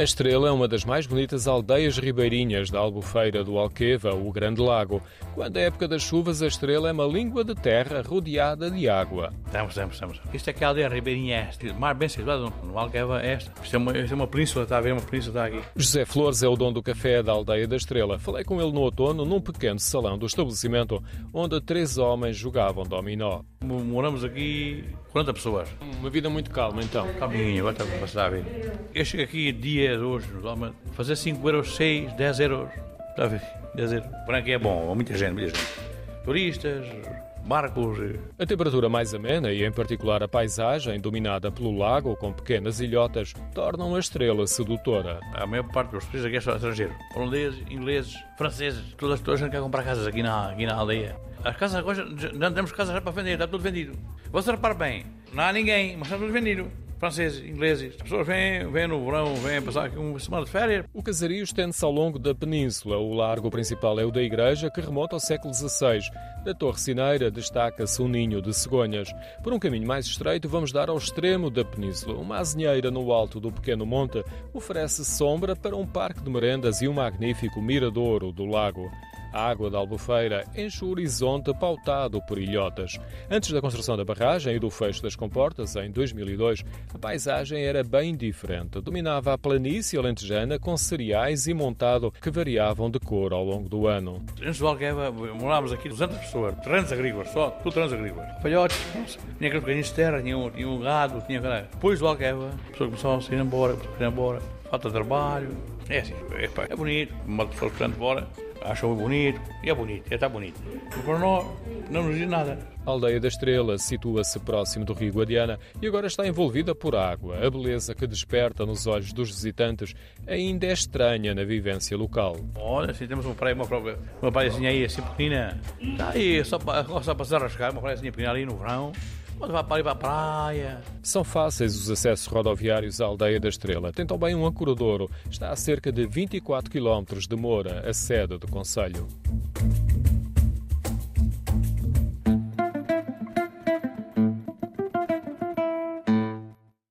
A Estrela é uma das mais bonitas aldeias ribeirinhas da Albufeira do Alqueva, o Grande Lago. Quando é época das chuvas, a Estrela é uma língua de terra rodeada de água. Estamos, estamos, estamos. Isto é que é a aldeia ribeirinha esta. Mar bem situado no Alqueva é esta. Isto é, uma, isto é uma península, está a ver uma península está aqui. José Flores é o dono do café da aldeia da Estrela. Falei com ele no outono num pequeno salão do estabelecimento onde três homens jogavam dominó. Moramos aqui 40 pessoas. Uma vida muito calma, então. Calminha, agora está a passar a ver. Eu chego aqui dias hoje, fazer 5 euros, 6, 10 euros. Está a ver? 10 euros. Que é bom, muita gente, muita gente. Turistas, barcos. A temperatura mais amena e, em particular, a paisagem dominada pelo lago com pequenas ilhotas tornam a estrela sedutora. A maior parte dos turistas aqui é só estrangeiros. Holandeses, ingleses, franceses. Todas, toda a gente quer comprar casas aqui na, aqui na aldeia. As casas agora, não temos casas já para vender, está tudo vendido. Você repara bem, não há ninguém, mas está tudo vendido. Franceses, ingleses, as pessoas vêm, vêm no verão, vêm passar aqui uma semana de férias. O casario estende-se ao longo da península. O largo principal é o da igreja, que remonta ao século XVI. Da Torre Cineira destaca-se um ninho de cegonhas. Por um caminho mais estreito, vamos dar ao extremo da península. Uma azinheira no alto do pequeno monte oferece sombra para um parque de merendas e um magnífico miradouro do lago. A água da Albufeira enche o horizonte pautado por ilhotas. Antes da construção da barragem e do fecho das comportas, em 2002, a paisagem era bem diferente. Dominava a planície alentejana com cereais e montado que variavam de cor ao longo do ano. Antes do Alqueva, morávamos aqui 200 pessoas, terrenos agrícolas, só, tudo terrenos agrícolas. Falhotes, tinha aqueles bocadinhos de terra, tinha um, tinha um gado, tinha. Depois do Alqueva, as pessoas começaram a sair embora, a ir embora, falta trabalho. É assim, é, é bonito, uma pessoa que embora achou bonito, e é bonito, é está bonito. E para nós, não nos diz nada. A aldeia da Estrela situa-se próximo do Rio Guadiana e agora está envolvida por água. A beleza que desperta nos olhos dos visitantes ainda é estranha na vivência local. Olha, se temos uma praia, uma, praia, uma praiazinha aí assim pequenina, está aí só para, só para se arrascar, uma praiazinha pequenina ali no verão. Pode vai para ir para a praia. São fáceis os acessos rodoviários à aldeia da Estrela. Tem também um ancoradouro. Está a cerca de 24 km de Moura, a sede do Conselho.